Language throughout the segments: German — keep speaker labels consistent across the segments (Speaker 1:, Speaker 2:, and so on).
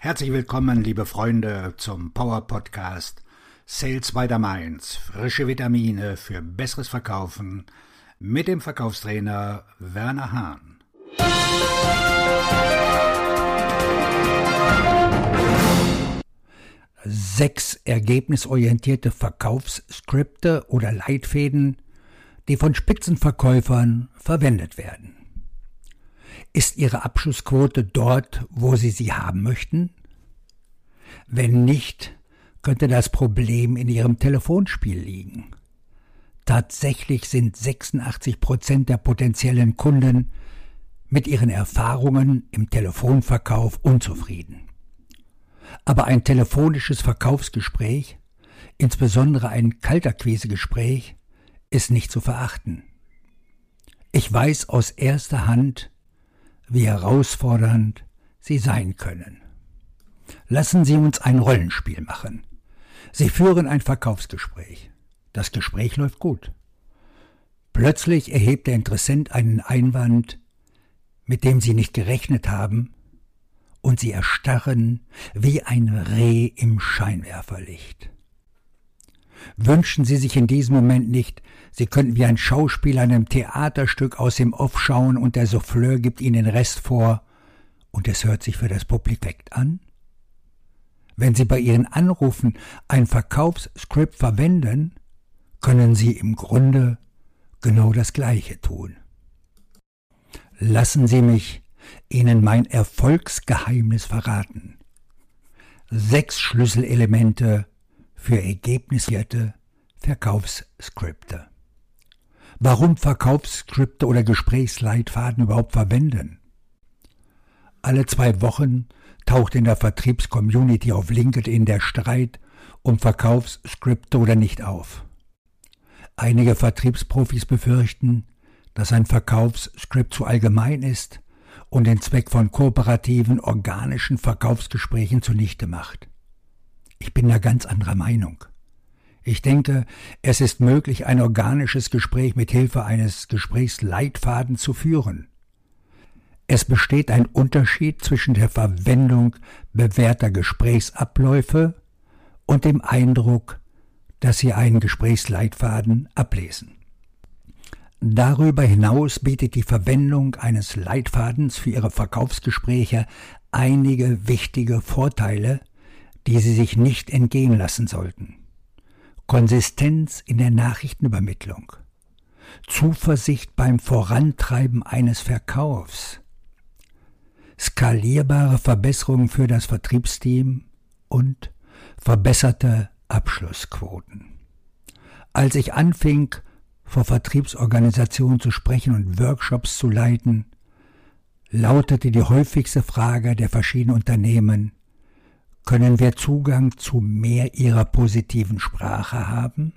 Speaker 1: Herzlich willkommen, liebe Freunde, zum Power Podcast Sales by the Mainz. Frische Vitamine für besseres Verkaufen mit dem Verkaufstrainer Werner Hahn.
Speaker 2: Sechs ergebnisorientierte Verkaufsskripte oder Leitfäden, die von Spitzenverkäufern verwendet werden. Ist Ihre Abschlussquote dort, wo Sie sie haben möchten? Wenn nicht, könnte das Problem in Ihrem Telefonspiel liegen. Tatsächlich sind 86 Prozent der potenziellen Kunden mit ihren Erfahrungen im Telefonverkauf unzufrieden. Aber ein telefonisches Verkaufsgespräch, insbesondere ein Kalterquisegespräch, ist nicht zu verachten. Ich weiß aus erster Hand, wie herausfordernd sie sein können. Lassen Sie uns ein Rollenspiel machen. Sie führen ein Verkaufsgespräch. Das Gespräch läuft gut. Plötzlich erhebt der Interessent einen Einwand, mit dem Sie nicht gerechnet haben, und Sie erstarren wie ein Reh im Scheinwerferlicht. Wünschen Sie sich in diesem Moment nicht, Sie könnten wie ein Schauspieler einem Theaterstück aus dem Off schauen und der Souffleur gibt Ihnen den Rest vor und es hört sich für das Publikum an? Wenn Sie bei Ihren Anrufen ein Verkaufsskript verwenden, können Sie im Grunde genau das Gleiche tun. Lassen Sie mich Ihnen mein Erfolgsgeheimnis verraten. Sechs Schlüsselelemente für ergebnisierte Verkaufsskripte. Warum Verkaufsskripte oder Gesprächsleitfaden überhaupt verwenden? Alle zwei Wochen taucht in der Vertriebscommunity auf LinkedIn der Streit um Verkaufsskripte oder nicht auf. Einige Vertriebsprofis befürchten, dass ein Verkaufsskript zu allgemein ist und den Zweck von kooperativen, organischen Verkaufsgesprächen zunichte macht. Ich bin da ganz anderer Meinung. Ich denke, es ist möglich, ein organisches Gespräch mit Hilfe eines Gesprächsleitfadens zu führen. Es besteht ein Unterschied zwischen der Verwendung bewährter Gesprächsabläufe und dem Eindruck, dass Sie einen Gesprächsleitfaden ablesen. Darüber hinaus bietet die Verwendung eines Leitfadens für Ihre Verkaufsgespräche einige wichtige Vorteile, die Sie sich nicht entgehen lassen sollten. Konsistenz in der Nachrichtenübermittlung, Zuversicht beim Vorantreiben eines Verkaufs, skalierbare Verbesserungen für das Vertriebsteam und verbesserte Abschlussquoten. Als ich anfing, vor Vertriebsorganisationen zu sprechen und Workshops zu leiten, lautete die häufigste Frage der verschiedenen Unternehmen, können wir Zugang zu mehr ihrer positiven Sprache haben?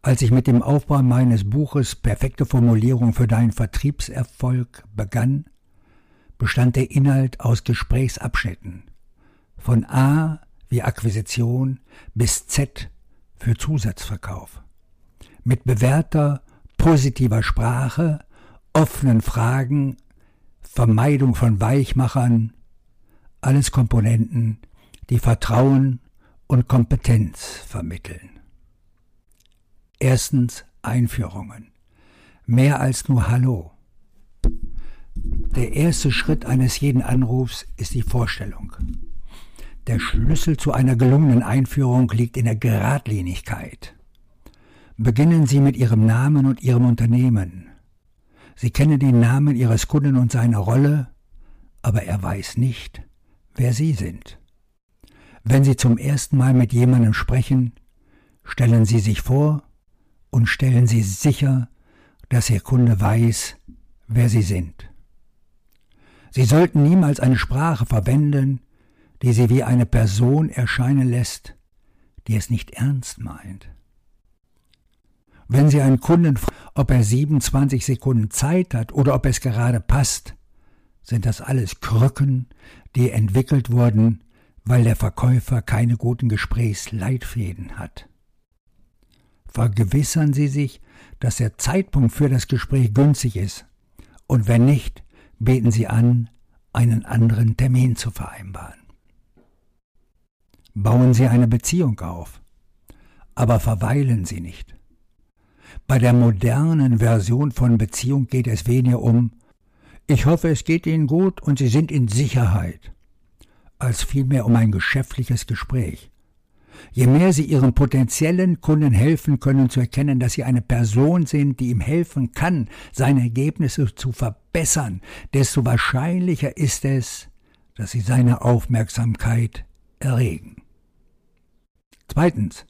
Speaker 2: Als ich mit dem Aufbau meines Buches Perfekte Formulierung für deinen Vertriebserfolg begann, bestand der Inhalt aus Gesprächsabschnitten. Von A wie Akquisition bis Z für Zusatzverkauf. Mit bewährter, positiver Sprache, offenen Fragen, Vermeidung von Weichmachern, alles Komponenten, die Vertrauen und Kompetenz vermitteln. Erstens Einführungen. Mehr als nur Hallo. Der erste Schritt eines jeden Anrufs ist die Vorstellung. Der Schlüssel zu einer gelungenen Einführung liegt in der Geradlinigkeit. Beginnen Sie mit Ihrem Namen und Ihrem Unternehmen. Sie kennen den Namen Ihres Kunden und seine Rolle, aber er weiß nicht, wer Sie sind. Wenn Sie zum ersten Mal mit jemandem sprechen, stellen Sie sich vor und stellen Sie sicher, dass Ihr Kunde weiß, wer Sie sind. Sie sollten niemals eine Sprache verwenden, die Sie wie eine Person erscheinen lässt, die es nicht ernst meint. Wenn Sie einen Kunden fragen, ob er 27 Sekunden Zeit hat oder ob es gerade passt, sind das alles Krücken, die entwickelt wurden, weil der Verkäufer keine guten Gesprächsleitfäden hat. Vergewissern Sie sich, dass der Zeitpunkt für das Gespräch günstig ist, und wenn nicht, beten Sie an, einen anderen Termin zu vereinbaren. Bauen Sie eine Beziehung auf, aber verweilen Sie nicht. Bei der modernen Version von Beziehung geht es weniger um ich hoffe, es geht Ihnen gut und Sie sind in Sicherheit, als vielmehr um ein geschäftliches Gespräch. Je mehr Sie Ihren potenziellen Kunden helfen können zu erkennen, dass Sie eine Person sind, die ihm helfen kann, seine Ergebnisse zu verbessern, desto wahrscheinlicher ist es, dass Sie seine Aufmerksamkeit erregen. Zweitens.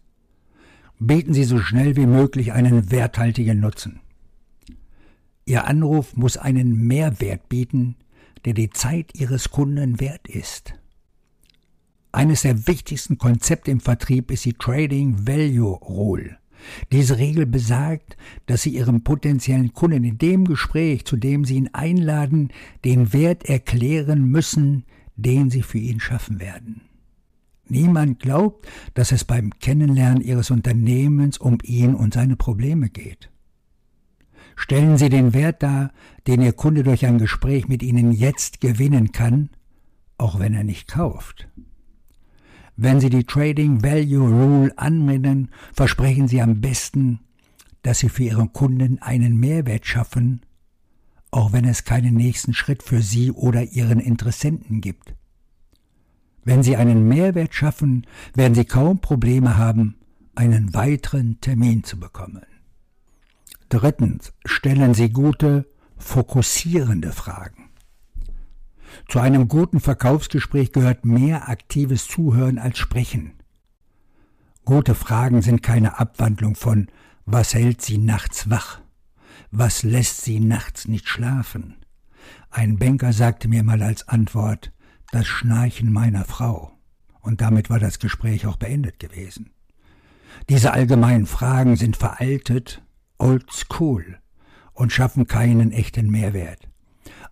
Speaker 2: Bieten Sie so schnell wie möglich einen werthaltigen Nutzen. Ihr Anruf muss einen Mehrwert bieten, der die Zeit Ihres Kunden wert ist. Eines der wichtigsten Konzepte im Vertrieb ist die Trading Value Rule. Diese Regel besagt, dass Sie Ihrem potenziellen Kunden in dem Gespräch, zu dem Sie ihn einladen, den Wert erklären müssen, den Sie für ihn schaffen werden. Niemand glaubt, dass es beim Kennenlernen Ihres Unternehmens um ihn und seine Probleme geht. Stellen Sie den Wert dar, den Ihr Kunde durch ein Gespräch mit Ihnen jetzt gewinnen kann, auch wenn er nicht kauft. Wenn Sie die Trading Value Rule anwenden, versprechen Sie am besten, dass Sie für Ihren Kunden einen Mehrwert schaffen, auch wenn es keinen nächsten Schritt für Sie oder Ihren Interessenten gibt. Wenn Sie einen Mehrwert schaffen, werden Sie kaum Probleme haben, einen weiteren Termin zu bekommen. Drittens stellen Sie gute, fokussierende Fragen. Zu einem guten Verkaufsgespräch gehört mehr aktives Zuhören als Sprechen. Gute Fragen sind keine Abwandlung von Was hält Sie nachts wach? Was lässt Sie nachts nicht schlafen? Ein Banker sagte mir mal als Antwort Das Schnarchen meiner Frau. Und damit war das Gespräch auch beendet gewesen. Diese allgemeinen Fragen sind veraltet old school und schaffen keinen echten Mehrwert.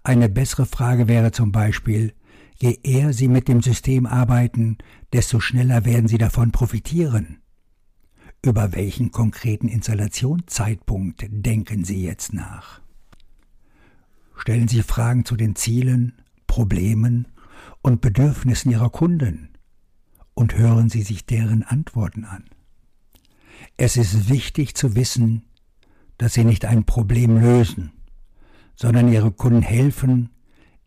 Speaker 2: Eine bessere Frage wäre zum Beispiel, je eher Sie mit dem System arbeiten, desto schneller werden Sie davon profitieren. Über welchen konkreten Installationszeitpunkt denken Sie jetzt nach? Stellen Sie Fragen zu den Zielen, Problemen und Bedürfnissen Ihrer Kunden und hören Sie sich deren Antworten an. Es ist wichtig zu wissen, dass sie nicht ein Problem lösen, sondern ihre Kunden helfen,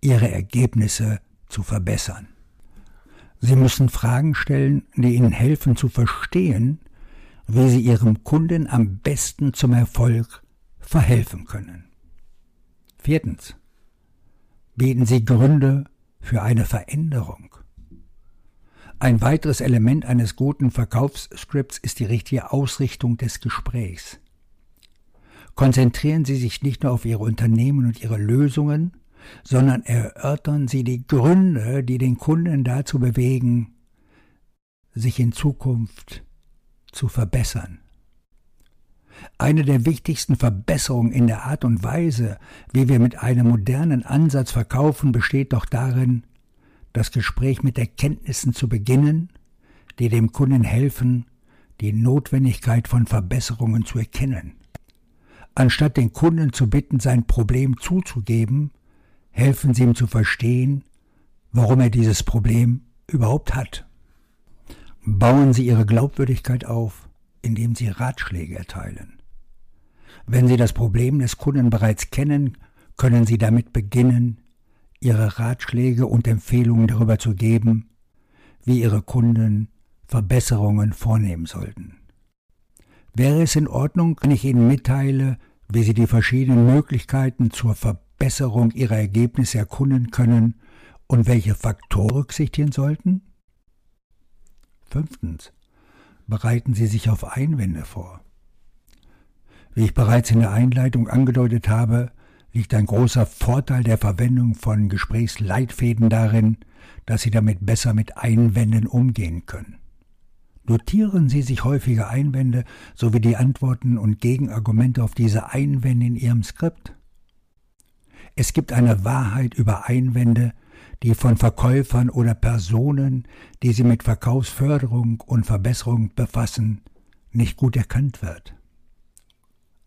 Speaker 2: ihre Ergebnisse zu verbessern. Sie müssen Fragen stellen, die ihnen helfen zu verstehen, wie sie ihrem Kunden am besten zum Erfolg verhelfen können. Viertens. Bieten Sie Gründe für eine Veränderung. Ein weiteres Element eines guten Verkaufsscripts ist die richtige Ausrichtung des Gesprächs. Konzentrieren Sie sich nicht nur auf Ihre Unternehmen und Ihre Lösungen, sondern erörtern Sie die Gründe, die den Kunden dazu bewegen, sich in Zukunft zu verbessern. Eine der wichtigsten Verbesserungen in der Art und Weise, wie wir mit einem modernen Ansatz verkaufen, besteht doch darin, das Gespräch mit Erkenntnissen zu beginnen, die dem Kunden helfen, die Notwendigkeit von Verbesserungen zu erkennen. Anstatt den Kunden zu bitten, sein Problem zuzugeben, helfen Sie ihm zu verstehen, warum er dieses Problem überhaupt hat. Bauen Sie Ihre Glaubwürdigkeit auf, indem Sie Ratschläge erteilen. Wenn Sie das Problem des Kunden bereits kennen, können Sie damit beginnen, Ihre Ratschläge und Empfehlungen darüber zu geben, wie Ihre Kunden Verbesserungen vornehmen sollten. Wäre es in Ordnung, wenn ich Ihnen mitteile, wie Sie die verschiedenen Möglichkeiten zur Verbesserung Ihrer Ergebnisse erkunden können und welche Faktoren berücksichtigen sollten? Fünftens. Bereiten Sie sich auf Einwände vor. Wie ich bereits in der Einleitung angedeutet habe, liegt ein großer Vorteil der Verwendung von Gesprächsleitfäden darin, dass Sie damit besser mit Einwänden umgehen können. Notieren Sie sich häufige Einwände sowie die Antworten und Gegenargumente auf diese Einwände in Ihrem Skript. Es gibt eine Wahrheit über Einwände, die von Verkäufern oder Personen, die sie mit Verkaufsförderung und Verbesserung befassen, nicht gut erkannt wird.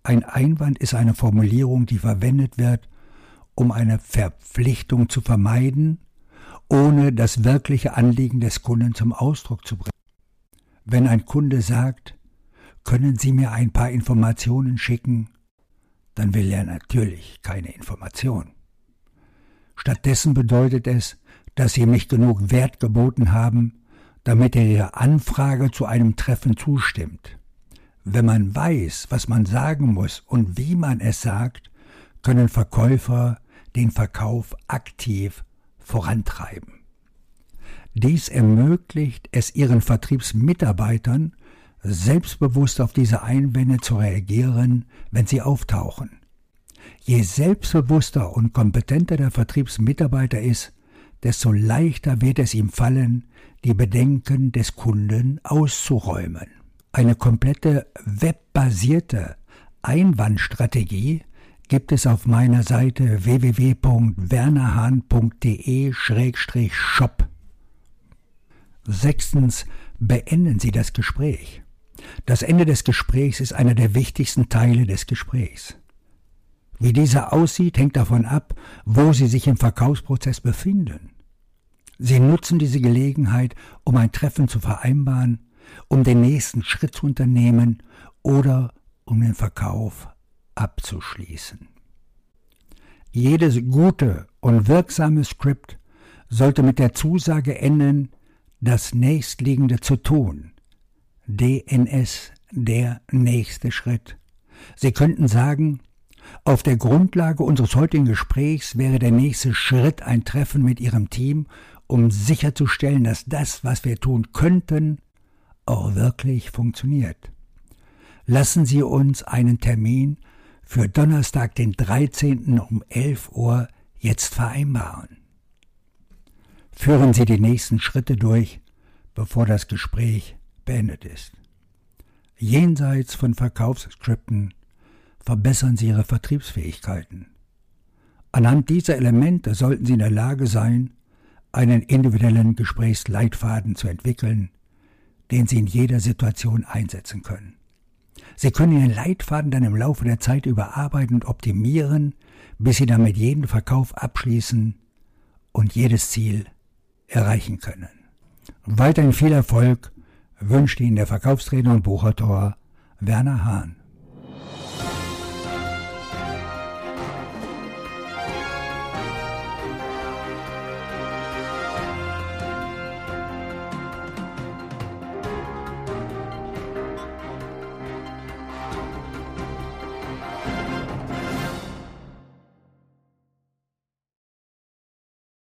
Speaker 2: Ein Einwand ist eine Formulierung, die verwendet wird, um eine Verpflichtung zu vermeiden, ohne das wirkliche Anliegen des Kunden zum Ausdruck zu bringen. Wenn ein Kunde sagt, können Sie mir ein paar Informationen schicken, dann will er natürlich keine Information. Stattdessen bedeutet es, dass Sie ihm nicht genug Wert geboten haben, damit er Ihrer Anfrage zu einem Treffen zustimmt. Wenn man weiß, was man sagen muss und wie man es sagt, können Verkäufer den Verkauf aktiv vorantreiben. Dies ermöglicht es ihren Vertriebsmitarbeitern, selbstbewusst auf diese Einwände zu reagieren, wenn sie auftauchen. Je selbstbewusster und kompetenter der Vertriebsmitarbeiter ist, desto leichter wird es ihm fallen, die Bedenken des Kunden auszuräumen. Eine komplette webbasierte Einwandstrategie gibt es auf meiner Seite www.wernerhahn.de-shop. Sechstens, beenden Sie das Gespräch. Das Ende des Gesprächs ist einer der wichtigsten Teile des Gesprächs. Wie dieser aussieht, hängt davon ab, wo Sie sich im Verkaufsprozess befinden. Sie nutzen diese Gelegenheit, um ein Treffen zu vereinbaren, um den nächsten Schritt zu unternehmen oder um den Verkauf abzuschließen. Jedes gute und wirksame Skript sollte mit der Zusage enden, das nächstliegende zu tun. DNS, der nächste Schritt. Sie könnten sagen, auf der Grundlage unseres heutigen Gesprächs wäre der nächste Schritt ein Treffen mit Ihrem Team, um sicherzustellen, dass das, was wir tun könnten, auch wirklich funktioniert. Lassen Sie uns einen Termin für Donnerstag, den 13. um 11 Uhr jetzt vereinbaren. Führen Sie die nächsten Schritte durch, bevor das Gespräch beendet ist. Jenseits von Verkaufsskripten verbessern Sie Ihre Vertriebsfähigkeiten. Anhand dieser Elemente sollten Sie in der Lage sein, einen individuellen Gesprächsleitfaden zu entwickeln, den Sie in jeder Situation einsetzen können. Sie können Ihren Leitfaden dann im Laufe der Zeit überarbeiten und optimieren, bis Sie damit jeden Verkauf abschließen und jedes Ziel erreichen können. Weiterhin viel Erfolg wünscht Ihnen der Verkaufstrainer und Buchautor Werner Hahn.